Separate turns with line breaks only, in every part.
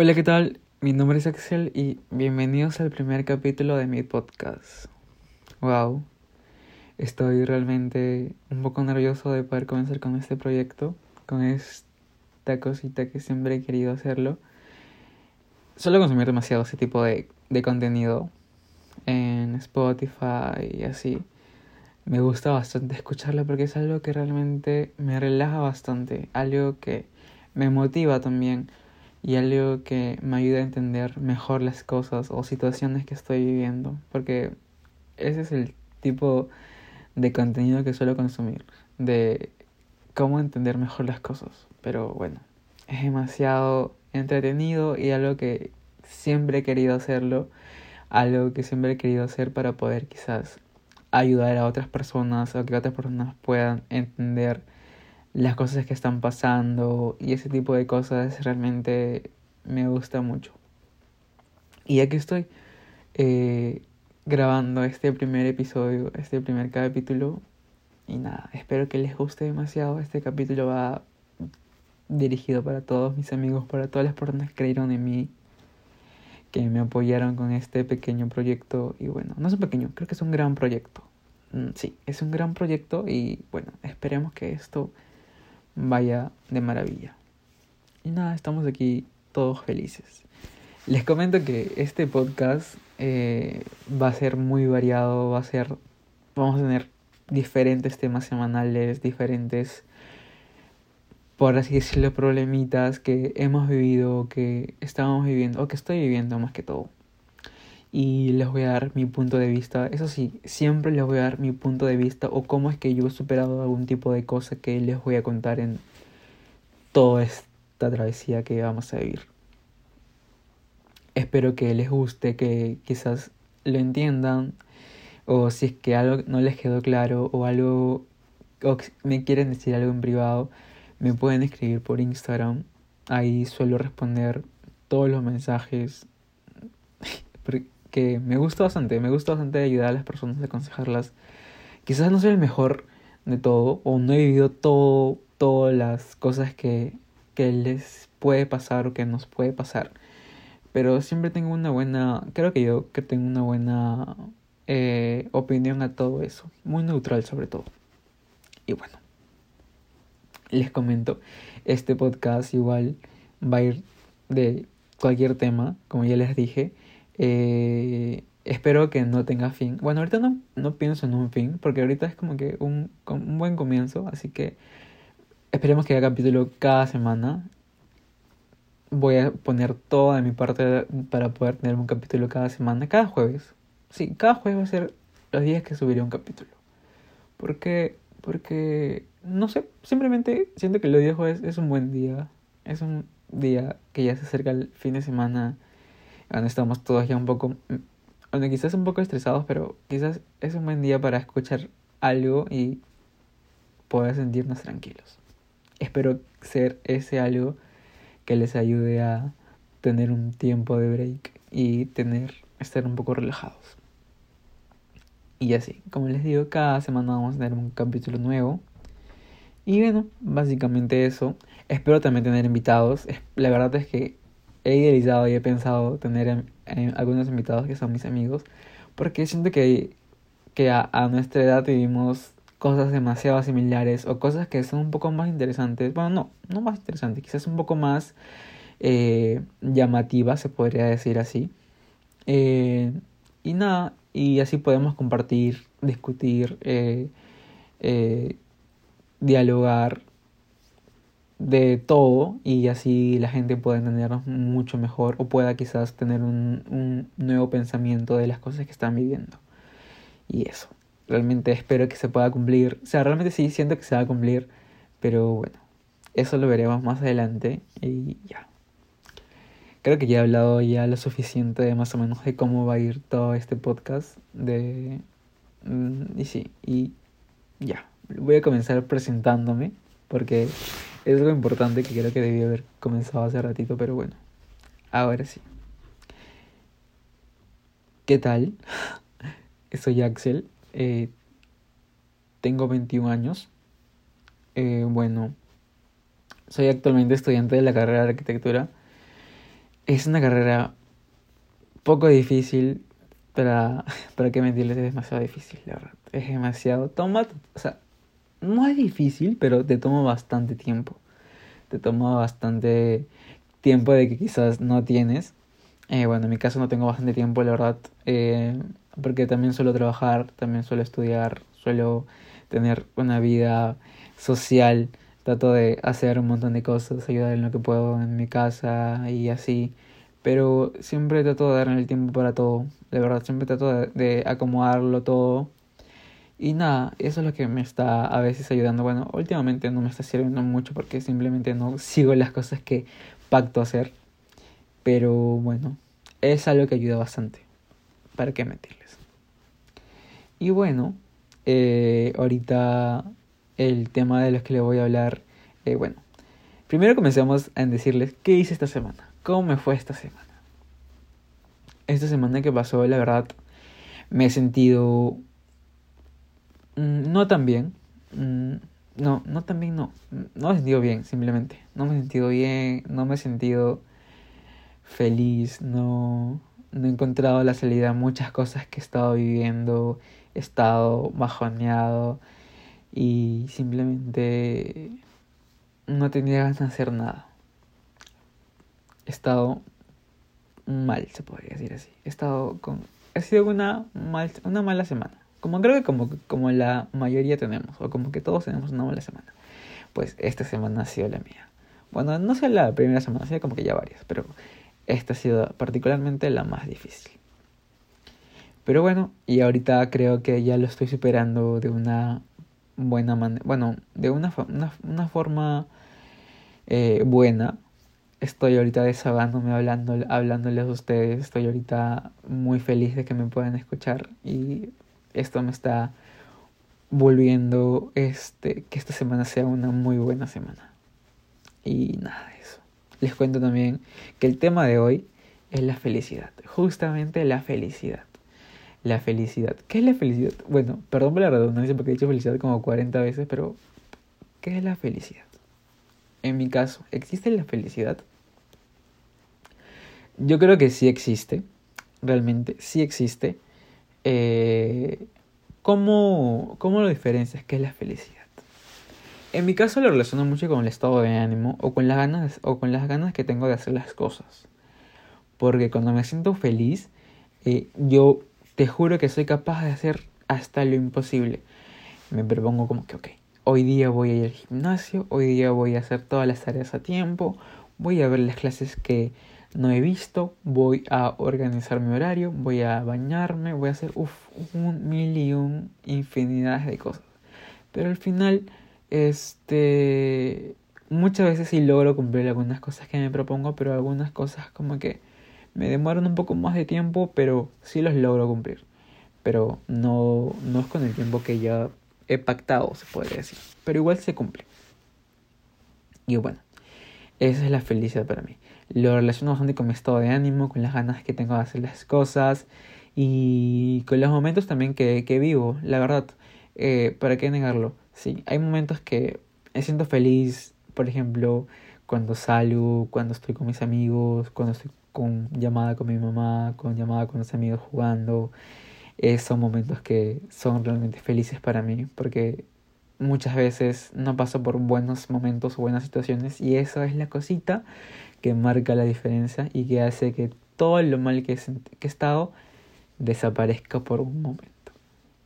Hola, ¿qué tal? Mi nombre es Axel y bienvenidos al primer capítulo de mi podcast. Wow, estoy realmente un poco nervioso de poder comenzar con este proyecto, con esta cosita que siempre he querido hacerlo. Suelo consumir demasiado ese tipo de, de contenido en Spotify y así. Me gusta bastante escucharlo porque es algo que realmente me relaja bastante, algo que me motiva también y algo que me ayuda a entender mejor las cosas o situaciones que estoy viviendo, porque ese es el tipo de contenido que suelo consumir, de cómo entender mejor las cosas. Pero bueno, es demasiado entretenido y algo que siempre he querido hacerlo, algo que siempre he querido hacer para poder quizás ayudar a otras personas o que otras personas puedan entender las cosas que están pasando y ese tipo de cosas realmente me gusta mucho. Y aquí estoy eh, grabando este primer episodio, este primer capítulo. Y nada, espero que les guste demasiado. Este capítulo va dirigido para todos mis amigos, para todas las personas que creyeron en mí, que me apoyaron con este pequeño proyecto. Y bueno, no es un pequeño, creo que es un gran proyecto. Mm, sí, es un gran proyecto y bueno, esperemos que esto vaya de maravilla. Y nada, estamos aquí todos felices. Les comento que este podcast eh, va a ser muy variado, va a ser, vamos a tener diferentes temas semanales, diferentes, por así decirlo, problemitas que hemos vivido, que estamos viviendo, o que estoy viviendo más que todo. Y les voy a dar mi punto de vista. Eso sí, siempre les voy a dar mi punto de vista o cómo es que yo he superado algún tipo de cosa que les voy a contar en toda esta travesía que vamos a vivir. Espero que les guste, que quizás lo entiendan o si es que algo no les quedó claro o algo me quieren decir algo en privado, me pueden escribir por Instagram. Ahí suelo responder todos los mensajes porque me gusta bastante, me gusta bastante ayudar a las personas, aconsejarlas. Quizás no soy el mejor de todo o no he vivido todo todas las cosas que, que les puede pasar o que nos puede pasar. Pero siempre tengo una buena, creo que yo que tengo una buena eh, opinión a todo eso, muy neutral sobre todo. Y bueno, les comento, este podcast igual va a ir de cualquier tema, como ya les dije. Eh, espero que no tenga fin. Bueno, ahorita no, no pienso en un fin, porque ahorita es como que un, un buen comienzo, así que Esperemos que haya capítulo cada semana. Voy a poner toda de mi parte para poder tener un capítulo cada semana, cada jueves. Sí, cada jueves va a ser los días que subiré un capítulo. Porque, porque, no sé, simplemente siento que los días jueves es un buen día. Es un día que ya se acerca el fin de semana. Estamos todos ya un poco, bueno, quizás un poco estresados, pero quizás es un buen día para escuchar algo y poder sentirnos tranquilos espero ser ese algo que les ayude a tener un tiempo de break y tener estar un poco relajados. Y así, como les digo, cada semana vamos a tener un capítulo nuevo. Y bueno, básicamente eso. Espero también tener invitados. La verdad es que he idealizado y he pensado tener algunos invitados que son mis amigos. Porque siento que, que a nuestra edad vivimos cosas demasiado similares o cosas que son un poco más interesantes. Bueno, no, no más interesantes, quizás un poco más eh, llamativas, se podría decir así. Eh, y nada, y así podemos compartir, discutir, eh, dialogar de todo y así la gente pueda entendernos mucho mejor o pueda quizás tener un, un nuevo pensamiento de las cosas que están viviendo. Y eso realmente espero que se pueda cumplir. O sea, realmente sí siento que se va a cumplir, pero bueno, eso lo veremos más adelante y ya. Creo que ya he hablado ya lo suficiente de más o menos de cómo va a ir todo este podcast de mm, y sí, y ya. Voy a comenzar presentándome porque es algo importante que creo que debí haber comenzado hace ratito, pero bueno. Ahora sí. ¿Qué tal? Soy Axel eh, tengo 21 años. Eh, bueno, soy actualmente estudiante de la carrera de arquitectura. es una carrera poco difícil, para, para qué mentirles, es demasiado difícil, la verdad. Es demasiado. Toma, o sea, no es difícil, pero te toma bastante tiempo. Te toma bastante tiempo de que quizás no tienes. Eh, bueno, en mi caso no tengo bastante tiempo, la verdad, eh, porque también suelo trabajar, también suelo estudiar, suelo tener una vida social, trato de hacer un montón de cosas, ayudar en lo que puedo en mi casa y así, pero siempre trato de darme el tiempo para todo, de verdad, siempre trato de, de acomodarlo todo. Y nada, eso es lo que me está a veces ayudando. Bueno, últimamente no me está sirviendo mucho porque simplemente no sigo las cosas que pacto hacer. Pero bueno, es algo que ayuda bastante. ¿Para qué mentirles? Y bueno, eh, ahorita el tema de los que les voy a hablar. Eh, bueno, primero comenzamos a decirles qué hice esta semana. ¿Cómo me fue esta semana? Esta semana que pasó, la verdad, me he sentido no tan bien. Mm, no, no tan bien, no. No me he sentido bien, simplemente. No me he sentido bien, no me he sentido feliz, no, no he encontrado la salida a muchas cosas que he estado viviendo, he estado bajoneado y simplemente no tenía ganas de hacer nada. He estado mal, se podría decir así. He estado con... Ha sido una, mal, una mala semana. Como creo que como, como la mayoría tenemos, o como que todos tenemos una mala semana. Pues esta semana ha sido la mía. Bueno, no sé la primera semana, ha sido como que ya varias, pero esta ha sido particularmente la más difícil. Pero bueno, y ahorita creo que ya lo estoy superando de una buena manera. Bueno, de una, una, una forma eh, buena. Estoy ahorita desahogándome, hablando, hablándoles a ustedes. Estoy ahorita muy feliz de que me puedan escuchar. Y esto me está volviendo este, que esta semana sea una muy buena semana. Y nada de eso. Les cuento también que el tema de hoy es la felicidad. Justamente la felicidad. La felicidad. ¿Qué es la felicidad? Bueno, perdón por la redundancia porque he dicho felicidad como 40 veces, pero ¿qué es la felicidad? En mi caso, ¿existe la felicidad? Yo creo que sí existe, realmente sí existe. Eh, ¿cómo, ¿Cómo lo diferencias? ¿Qué es la felicidad? En mi caso lo relaciono mucho con el estado de ánimo o con las ganas, o con las ganas que tengo de hacer las cosas. Porque cuando me siento feliz, eh, yo te juro que soy capaz de hacer hasta lo imposible. Me propongo como que, ok, hoy día voy a ir al gimnasio, hoy día voy a hacer todas las tareas a tiempo, voy a ver las clases que no he visto, voy a organizar mi horario, voy a bañarme, voy a hacer uf, un mil y un infinidad de cosas. Pero al final este, muchas veces sí logro cumplir algunas cosas que me propongo, pero algunas cosas como que me demoran un poco más de tiempo, pero sí los logro cumplir. Pero no, no es con el tiempo que ya he pactado, se podría decir. Pero igual se cumple. Y bueno, esa es la felicidad para mí. Lo relaciono bastante con mi estado de ánimo, con las ganas que tengo de hacer las cosas y con los momentos también que, que vivo, la verdad. Eh, ¿Para qué negarlo? Sí, hay momentos que me siento feliz, por ejemplo, cuando salgo, cuando estoy con mis amigos, cuando estoy con llamada con mi mamá, con llamada con los amigos jugando. Eh, son momentos que son realmente felices para mí porque muchas veces no paso por buenos momentos o buenas situaciones y eso es la cosita que marca la diferencia y que hace que todo lo mal que he estado desaparezca por un momento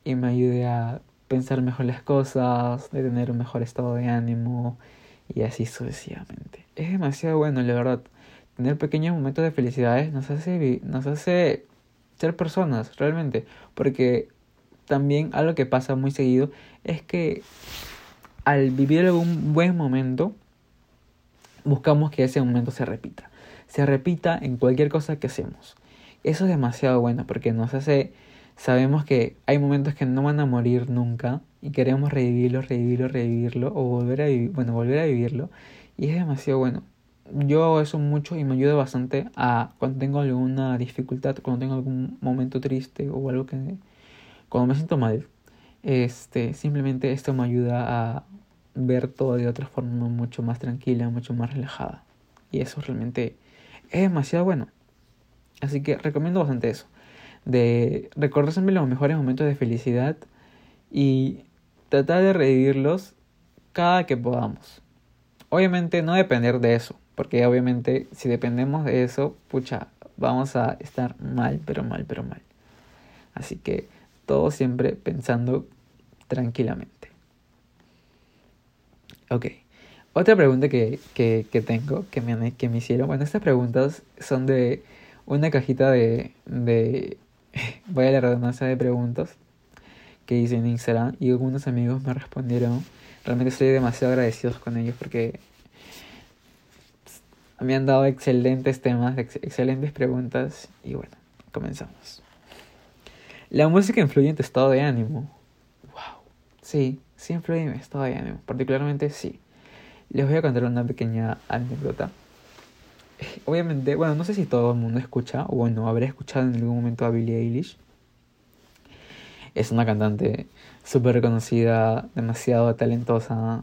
y me ayude a pensar mejor las cosas, de tener un mejor estado de ánimo y así sucesivamente. Es demasiado bueno, la verdad. Tener pequeños momentos de felicidades nos hace, nos hace ser personas, realmente. Porque también algo que pasa muy seguido es que al vivir algún buen momento, buscamos que ese momento se repita. Se repita en cualquier cosa que hacemos. Eso es demasiado bueno porque nos hace sabemos que hay momentos que no van a morir nunca y queremos revivirlo, revivirlo, revivirlo o volver a vivir, bueno, volver a vivirlo y es demasiado bueno. Yo hago eso mucho y me ayuda bastante a cuando tengo alguna dificultad, cuando tengo algún momento triste o algo que cuando me siento mal, este, simplemente esto me ayuda a ver todo de otra forma mucho más tranquila, mucho más relajada. Y eso realmente es demasiado bueno. Así que recomiendo bastante eso. De recordar siempre los mejores momentos de felicidad y tratar de revivirlos cada que podamos. Obviamente no depender de eso, porque obviamente si dependemos de eso, pucha, vamos a estar mal, pero mal, pero mal. Así que todo siempre pensando tranquilamente. Ok. Otra pregunta que, que, tengo, que me, que me hicieron. Bueno, estas preguntas son de una cajita de. de voy a la redundancia de preguntas que hice en Instagram y algunos amigos me respondieron. Realmente estoy demasiado agradecidos con ellos porque me han dado excelentes temas, excelentes preguntas y bueno, comenzamos. La música influye en tu estado de ánimo. Wow. Sí, sí influye en mi estado de ánimo. Particularmente sí. Les voy a contar una pequeña anécdota. Obviamente, bueno, no sé si todo el mundo escucha, o bueno, habrá escuchado en algún momento a Billie Eilish. Es una cantante súper reconocida, demasiado talentosa.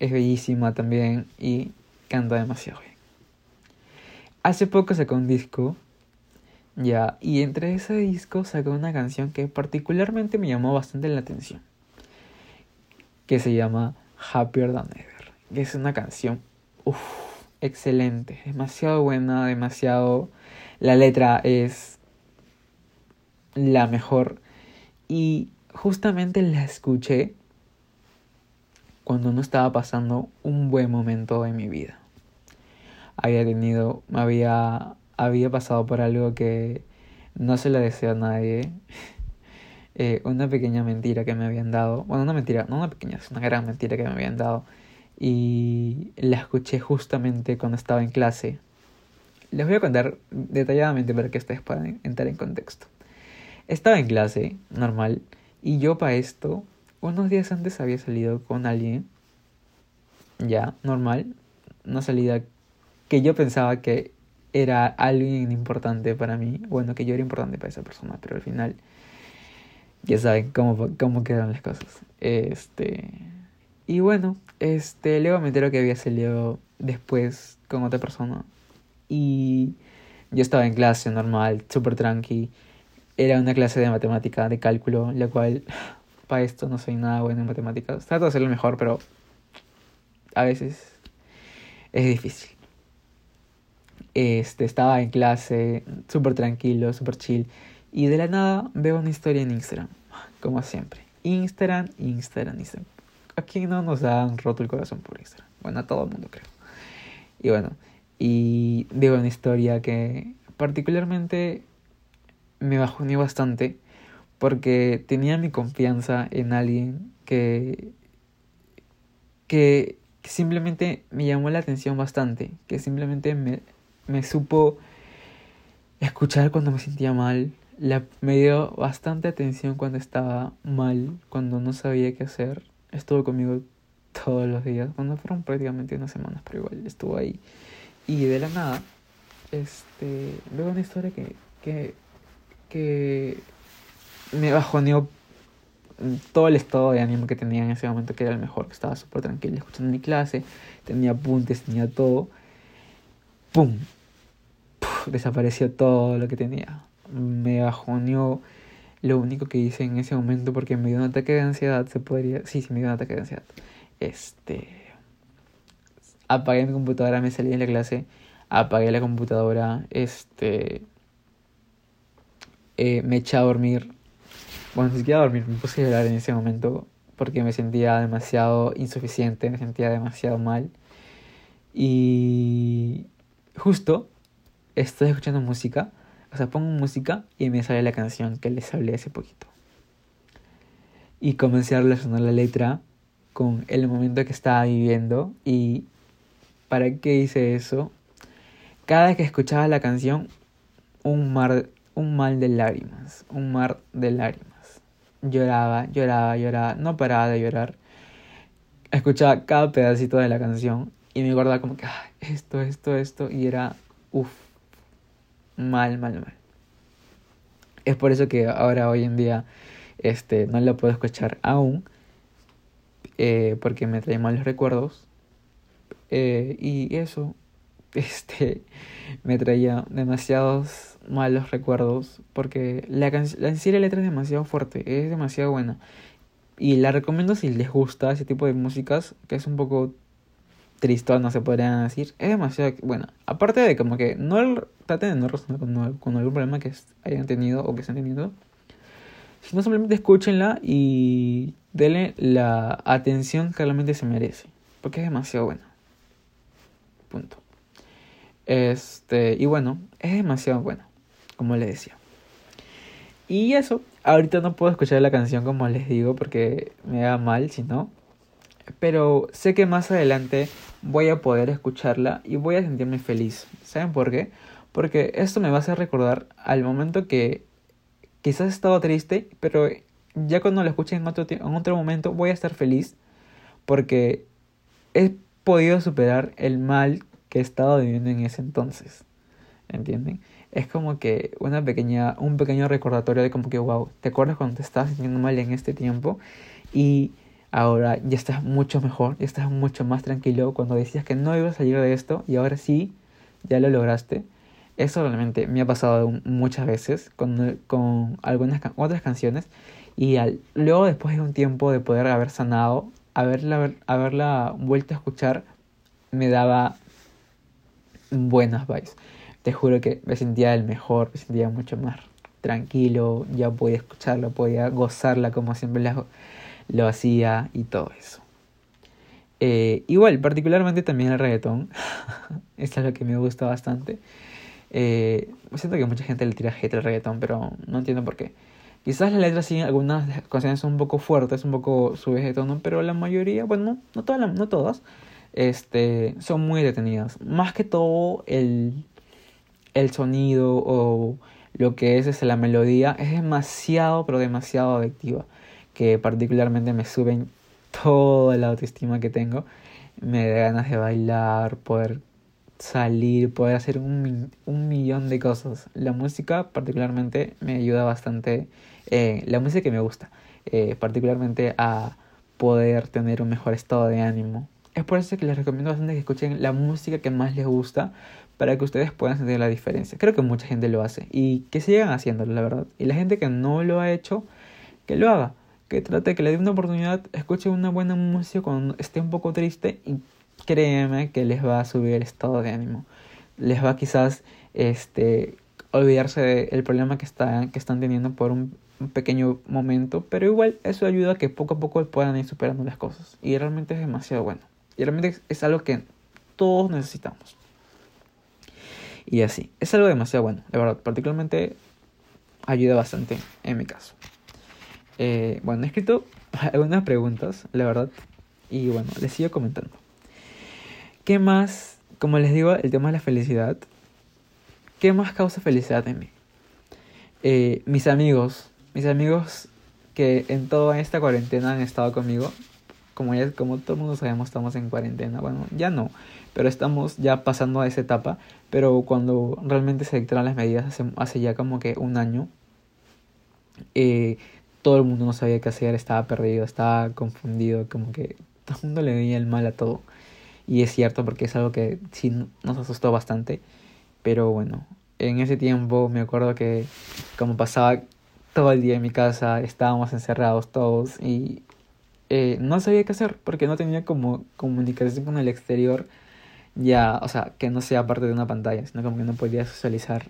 Es bellísima también y canta demasiado bien. Hace poco sacó un disco, ya, y entre ese disco sacó una canción que particularmente me llamó bastante la atención, que se llama Happier Than Ever, que es una canción, excelente, demasiado buena, demasiado... La letra es la mejor. Y justamente la escuché cuando no estaba pasando un buen momento en mi vida. Había tenido, había, había pasado por algo que no se le deseo a nadie. Eh, una pequeña mentira que me habían dado. Bueno, una mentira, no una pequeña, es una gran mentira que me habían dado. Y la escuché justamente cuando estaba en clase. Les voy a contar detalladamente para que ustedes puedan entrar en contexto. Estaba en clase, normal, y yo para esto, unos días antes había salido con alguien, ya, normal, una salida que yo pensaba que era alguien importante para mí, bueno, que yo era importante para esa persona, pero al final ya saben cómo, cómo quedan las cosas. Este, y bueno, este, luego me entero que había salido después con otra persona y yo estaba en clase normal, súper tranqui. Era una clase de matemática, de cálculo, la cual para esto no soy nada bueno en matemáticas. Trato de hacerlo mejor, pero a veces es difícil. Este, estaba en clase, súper tranquilo, súper chill. Y de la nada veo una historia en Instagram, como siempre. Instagram, Instagram, Instagram. ¿A quién no nos han roto el corazón por Instagram? Bueno, a todo el mundo creo. Y bueno, y veo una historia que particularmente me bajoneó bastante porque tenía mi confianza en alguien que, que simplemente me llamó la atención bastante, que simplemente me, me supo escuchar cuando me sentía mal. Me dio bastante atención cuando estaba mal, cuando no sabía qué hacer. Estuvo conmigo todos los días, cuando fueron prácticamente unas semanas, pero igual estuvo ahí. Y de la nada, este, veo una historia que, que, que me bajoneó todo el estado de ánimo que tenía en ese momento, que era el mejor, que estaba súper tranquilo escuchando mi clase, tenía apuntes, tenía todo. ¡Pum! desapareció todo lo que tenía. Me bajoneó lo único que hice en ese momento porque me dio un ataque de ansiedad, se podría... Sí, sí, me dio un ataque de ansiedad. Este... Apagué mi computadora, me salí de la clase, apagué la computadora, este... Eh, me eché a dormir. Bueno, ni siquiera dormir, me puse a llorar en ese momento porque me sentía demasiado insuficiente, me sentía demasiado mal. Y justo estoy escuchando música, o sea, pongo música y me sale la canción que les hablé hace poquito. Y comencé a relacionar la letra con el momento que estaba viviendo y ¿para qué hice eso? Cada vez que escuchaba la canción, un mar, un mal de lágrimas, un mar de lágrimas. Lloraba, lloraba, lloraba, no paraba de llorar. Escuchaba cada pedacito de la canción y me acordaba como que esto, esto, esto y era uff, mal, mal, mal. Es por eso que ahora, hoy en día, este, no lo puedo escuchar aún, eh, porque me trae malos recuerdos. Eh, y eso, este, me traía demasiados malos recuerdos porque la, la la letra es demasiado fuerte, es demasiado buena. Y la recomiendo si les gusta ese tipo de músicas, que es un poco tristón, no se podrían decir. Es demasiado bueno. Aparte de como que no traten de no resonar con, algún problema que hayan tenido o que estén teniendo. Sino simplemente escúchenla y denle la atención que realmente se merece. Porque es demasiado bueno. Punto. Este, y bueno, es demasiado bueno, como les decía. Y eso, ahorita no puedo escuchar la canción como les digo porque me da mal si no. Pero sé que más adelante voy a poder escucharla y voy a sentirme feliz. ¿Saben por qué? Porque esto me va a hacer recordar al momento que quizás he estado triste, pero ya cuando lo escuche en otro, en otro momento voy a estar feliz porque he podido superar el mal que he estado viviendo en ese entonces. ¿Entienden? Es como que una pequeña, un pequeño recordatorio de como que, wow, ¿te acuerdas cuando te estabas sintiendo mal en este tiempo? Y ahora ya estás mucho mejor, ya estás mucho más tranquilo cuando decías que no ibas a salir de esto y ahora sí, ya lo lograste. Eso realmente me ha pasado muchas veces con, con algunas otras canciones y luego después de un tiempo de poder haber sanado, haberla, haberla vuelto a escuchar, me daba buenas vibes. Te juro que me sentía el mejor, me sentía mucho más tranquilo, ya podía escucharla, podía gozarla como siempre lo hacía y todo eso. Eh, igual, particularmente también el reggaetón. Esto es lo que me gusta bastante. Eh, siento que mucha gente le tira hate al reggaetón, pero no entiendo por qué. Quizás las letras sí, algunas canciones son un poco fuertes, un poco subidas de tono, pero la mayoría, bueno, no, todas, no todas, este, son muy detenidas. Más que todo el, el sonido o lo que es, es la melodía es demasiado, pero demasiado adictiva. Que particularmente me suben toda la autoestima que tengo. Me da ganas de bailar, poder salir, poder hacer un, un millón de cosas. La música particularmente me ayuda bastante. Eh, la música que me gusta. Eh, particularmente a poder tener un mejor estado de ánimo, es por eso que les recomiendo bastante que escuchen la música que más les gusta para que ustedes puedan sentir la diferencia. Creo que mucha gente lo hace y que sigan haciéndolo, la verdad. Y la gente que no lo ha hecho, que lo haga. Que trate, que le dé una oportunidad, escuche una buena música cuando esté un poco triste y créeme que les va a subir el estado de ánimo. Les va quizás este, olvidarse del problema que, están que están teniendo por un, pequeño momento, pero igual eso ayuda a que poco a poco puedan ir superando las cosas. Y realmente es demasiado bueno. Y realmente es algo que todos necesitamos. Y así, es algo demasiado bueno, de verdad. Particularmente ayuda bastante en mi caso. Eh, bueno, he escrito algunas preguntas, la verdad. Y bueno, les sigo comentando. ¿Qué más, como les digo, el tema de la felicidad? ¿Qué más causa felicidad en mí? Eh, mis amigos, mis amigos que en toda esta cuarentena han estado conmigo, como ya como todo el mundo sabemos estamos en cuarentena, bueno, ya no, pero estamos ya pasando a esa etapa, pero cuando realmente se dictaron las medidas hace, hace ya como que un año, eh, todo el mundo no sabía qué hacer, estaba perdido, estaba confundido, como que todo el mundo le veía el mal a todo. Y es cierto porque es algo que sí nos asustó bastante, pero bueno, en ese tiempo me acuerdo que como pasaba todo el día en mi casa, estábamos encerrados todos y eh, no sabía qué hacer porque no tenía como comunicación con el exterior ya, o sea, que no sea parte de una pantalla, sino como que no podía socializar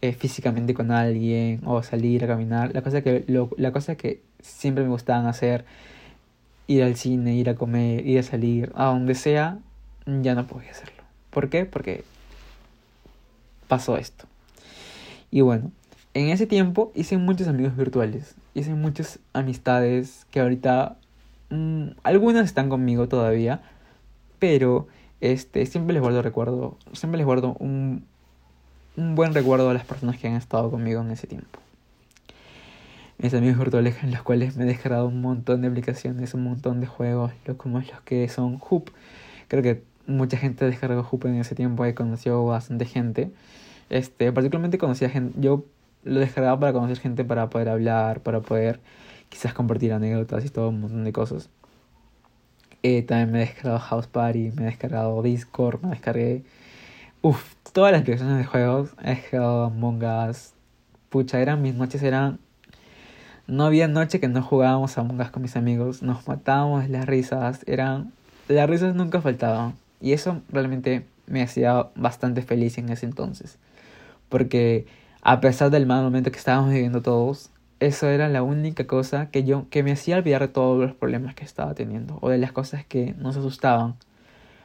eh, físicamente con alguien o salir a caminar. La cosa que lo, la cosa que siempre me gustaban hacer, ir al cine, ir a comer, ir a salir, a donde sea, ya no podía hacerlo. ¿Por qué? Porque pasó esto. Y bueno, en ese tiempo hice muchos amigos virtuales, hice muchas amistades que ahorita Mm, algunas están conmigo todavía, pero este, siempre les guardo recuerdo, siempre les guardo un, un buen recuerdo a las personas que han estado conmigo en ese tiempo. Mis amigos virtuales en los cuales me he descargado un montón de aplicaciones, un montón de juegos, como los que son Hoop. Creo que mucha gente descargó Hoop en ese tiempo, he conocido bastante gente. Este, particularmente conocía gente, yo lo descargaba para conocer gente, para poder hablar, para poder quizás compartir anécdotas y todo un montón de cosas. Eh, también me he descargado House Party, me he descargado Discord, me descargué Uf, todas las aplicaciones de juegos, Among Us, pucha, eran mis noches, eran... No había noche que no jugábamos a Among Us con mis amigos, nos matábamos las risas, eran... Las risas nunca faltaban. Y eso realmente me hacía bastante feliz en ese entonces. Porque a pesar del mal momento que estábamos viviendo todos, eso era la única cosa que yo que me hacía olvidar de todos los problemas que estaba teniendo o de las cosas que nos asustaban.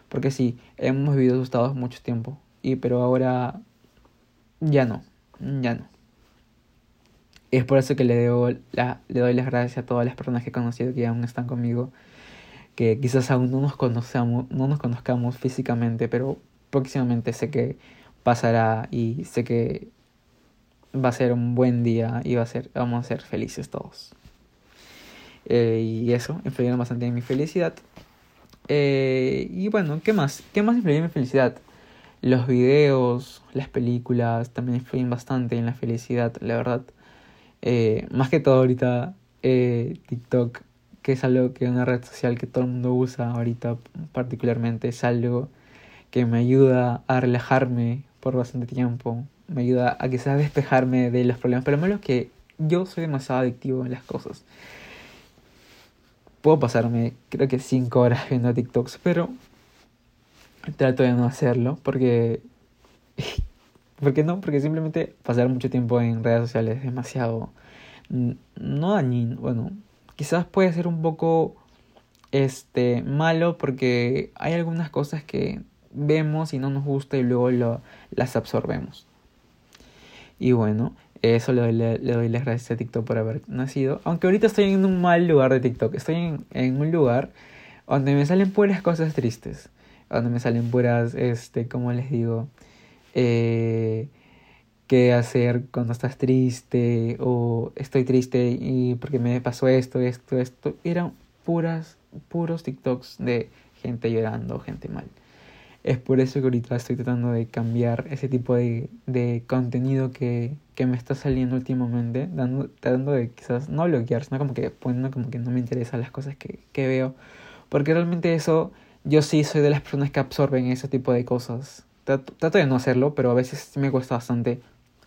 Porque sí, hemos vivido asustados mucho tiempo, y pero ahora ya no, ya no. Es por eso que le, le doy las gracias a todas las personas que he conocido que aún están conmigo, que quizás aún no nos conocemos, no nos conozcamos físicamente, pero próximamente sé que pasará y sé que va a ser un buen día y va a ser, vamos a ser felices todos. Eh, y eso influyeron bastante en mi felicidad. Eh, y bueno, ¿qué más? ¿Qué más influye en mi felicidad? Los videos, las películas también influyen bastante en la felicidad, la verdad. Eh, más que todo ahorita TikTok, que es algo que es una red social que todo el mundo usa ahorita particularmente, es algo que me ayuda a relajarme por bastante tiempo, me ayuda a quizás despejarme de los problemas, pero lo malo es que yo soy demasiado adictivo en las cosas. Puedo pasarme, creo que 5 horas viendo TikToks, pero trato de no hacerlo porque... ¿Por qué no? Porque simplemente pasar mucho tiempo en redes sociales es demasiado... No dañino, bueno, quizás puede ser un poco este malo porque hay algunas cosas que vemos y no nos gusta y luego lo, las absorbemos. Y bueno, eso le doy, le, doy las gracias a TikTok por haber nacido. Aunque ahorita estoy en un mal lugar de TikTok. Estoy en, en un lugar donde me salen puras cosas tristes. Donde me salen puras, este, como les digo, eh, qué hacer cuando estás triste o estoy triste y porque me pasó esto, esto, esto. Eran puras, puros TikToks de gente llorando, gente mal. Es por eso que ahorita estoy tratando de cambiar ese tipo de, de contenido que, que me está saliendo últimamente, dando, tratando de quizás no bloquear, sino como que poniendo como que no me interesan las cosas que, que veo. Porque realmente eso, yo sí soy de las personas que absorben ese tipo de cosas. Trato, de no hacerlo, pero a veces me cuesta bastante.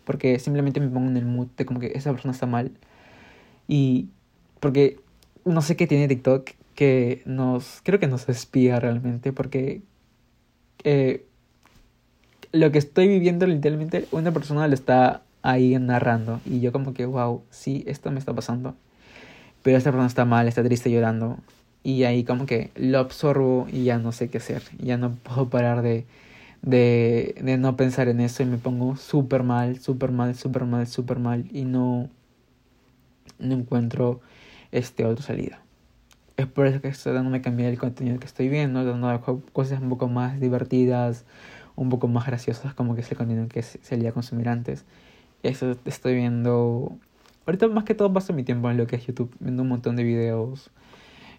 Porque simplemente me pongo en el mood de como que esa persona está mal. Y porque no sé qué tiene TikTok que nos, creo que nos espía realmente. Porque eh, lo que estoy viviendo literalmente una persona lo está ahí narrando y yo como que wow, sí, esto me está pasando. Pero esta persona está mal, está triste llorando y ahí como que lo absorbo y ya no sé qué hacer. Ya no puedo parar de, de, de no pensar en eso y me pongo súper mal, súper mal, súper mal, súper mal y no, no encuentro este otra salida. Es por eso que estoy dándome cambiar el contenido que estoy viendo, dando cosas un poco más divertidas, un poco más graciosas, como que es el contenido que solía consumir antes. Eso estoy viendo. Ahorita más que todo paso mi tiempo en lo que es YouTube, viendo un montón de videos,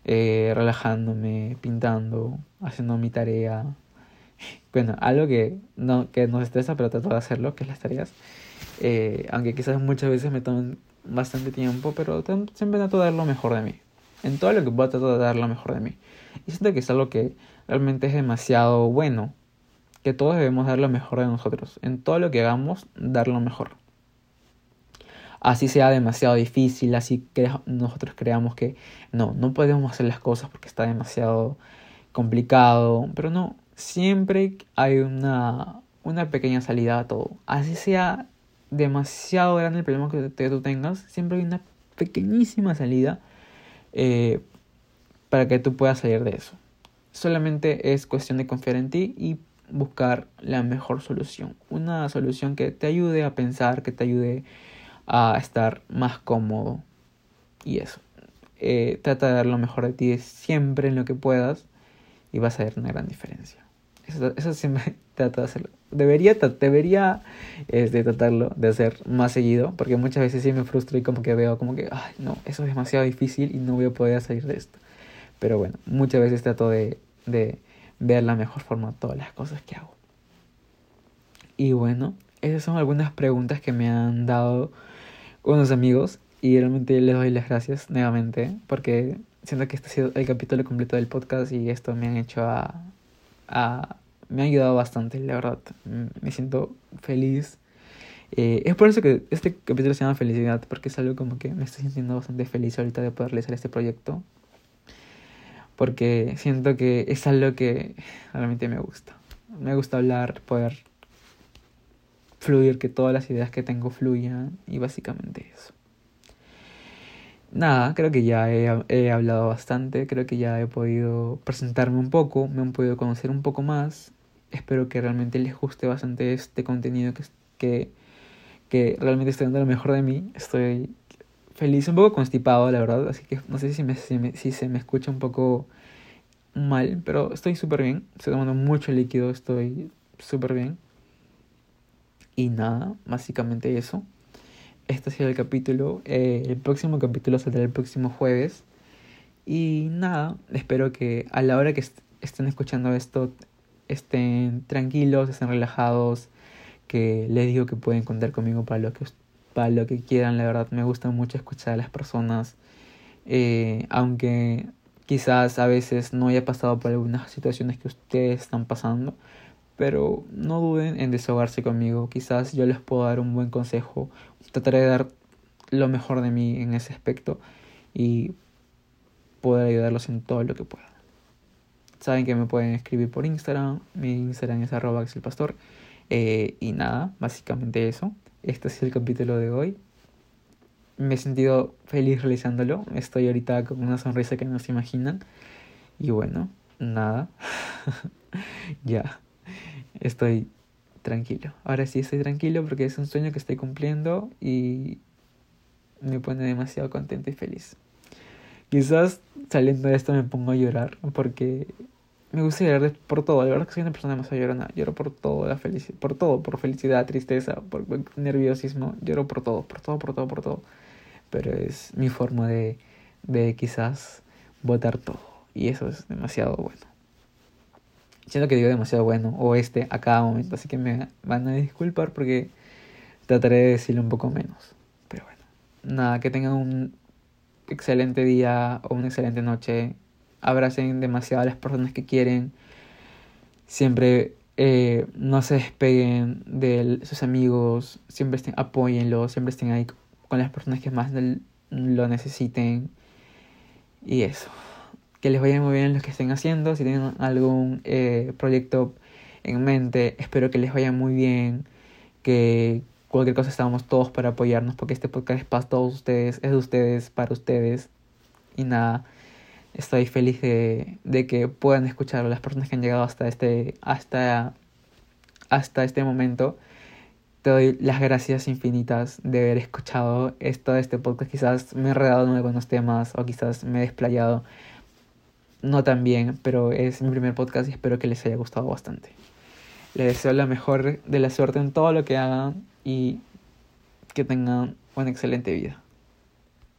eh, relajándome, pintando, haciendo mi tarea. Bueno, algo que no, que nos estresa, pero trato de hacerlo, que es las tareas. Eh, aunque quizás muchas veces me tomen bastante tiempo, pero siempre trato de dar lo mejor de mí en todo lo que pueda tratar de dar lo mejor de mí. Y siento que es algo que realmente es demasiado bueno, que todos debemos dar lo mejor de nosotros, en todo lo que hagamos, dar lo mejor. Así sea demasiado difícil, así que nosotros creamos que no, no podemos hacer las cosas porque está demasiado complicado, pero no, siempre hay una, una pequeña salida a todo. Así sea demasiado grande el problema que tú tengas, siempre hay una pequeñísima salida eh, para que tú puedas salir de eso. Solamente es cuestión de confiar en ti y buscar la mejor solución. Una solución que te ayude a pensar, que te ayude a estar más cómodo. Y eso. Eh, trata de dar lo mejor de ti siempre en lo que puedas y vas a ver una gran diferencia. Eso, eso siempre trata de hacerlo. Debería, debería este, tratarlo de hacer más seguido, porque muchas veces sí me frustro y como que veo como que, ay, no, eso es demasiado difícil y no voy a poder salir de esto. Pero bueno, muchas veces trato de, de ver la mejor forma todas las cosas que hago. Y bueno, esas son algunas preguntas que me han dado unos amigos y realmente les doy las gracias nuevamente porque siento que este ha sido el capítulo completo del podcast y esto me han hecho a, me ha ayudado bastante, la verdad. Me siento feliz. Eh, es por eso que este capítulo se llama Felicidad, porque es algo como que me estoy sintiendo bastante feliz ahorita de poder realizar este proyecto. Porque siento que es algo que realmente me gusta. Me gusta hablar, poder fluir, que todas las ideas que tengo fluyan y básicamente eso. Nada, creo que ya he, he, hablado bastante, creo que ya he podido presentarme un poco, me han podido conocer un poco más. Espero que realmente les guste bastante este contenido que, que, que realmente estoy dando lo mejor de mí. Estoy feliz, un poco constipado, la verdad, así que no sé si, me, si, me, si se me escucha un poco mal, pero estoy súper bien. Estoy tomando mucho líquido, estoy súper bien. Y nada, básicamente eso. Este ha sido el capítulo. Eh, el próximo capítulo saldrá el próximo jueves. Y nada, espero que a la hora que estén escuchando esto estén tranquilos, estén relajados. Que les digo que pueden contar conmigo para lo que, para lo que quieran. La verdad, me gusta mucho escuchar a las personas. Eh, aunque quizás a veces no haya pasado por algunas situaciones que ustedes están pasando pero no duden en desahogarse conmigo. Quizás yo les puedo dar un buen consejo. Trataré de dar lo mejor de mí en ese aspecto y poder ayudarlos en todo lo que pueda. Saben que me pueden escribir por Instagram. Mi Instagram es arroba pastor. Eh, y nada, básicamente eso. Este es el capítulo de hoy. Me he sentido feliz realizándolo. Estoy ahorita con una sonrisa que no se imaginan. Y bueno, nada. ya estoy tranquilo. Ahora sí estoy tranquilo porque es un sueño que estoy cumpliendo y me pone demasiado contento y feliz. Quizás saliendo de esto me pongo a llorar porque me gusta llorar por todo. La verdad que soy una persona demasiado llorona. Lloro por todo, la felicidad, por todo, por felicidad, tristeza, por nerviosismo. Lloro por todo, por todo, por todo, por todo. Pero es mi forma de, de quizás botar todo. Y eso es demasiado bueno. Siento que digo demasiado bueno o este a cada momento, así que me van a disculpar porque trataré de decirlo un poco menos. Pero bueno, nada, que tengan un excelente día o una excelente noche. Abracen demasiado a las personas que quieren. Siempre eh, no se despeguen de sus amigos. Siempre estén, apóyenlos. Siempre estén ahí con las personas que más lo necesiten. Y eso que les vaya muy bien lo que estén haciendo. Si tienen algún eh, proyecto en mente, espero que les vaya muy bien. Que cualquier cosa estamos todos para apoyarnos, porque este podcast es para todos ustedes, es de ustedes, para ustedes. Y nada, estoy feliz de, de que puedan escuchar a las personas que han llegado hasta este, hasta, hasta este momento. Te doy las gracias infinitas de haber escuchado esto, este podcast. Quizás me he redado en temas o quizás me he desplayado no tan bien, pero es mi primer podcast y espero que les haya gustado bastante. Les deseo la mejor de la suerte en todo lo que hagan y que tengan una excelente vida.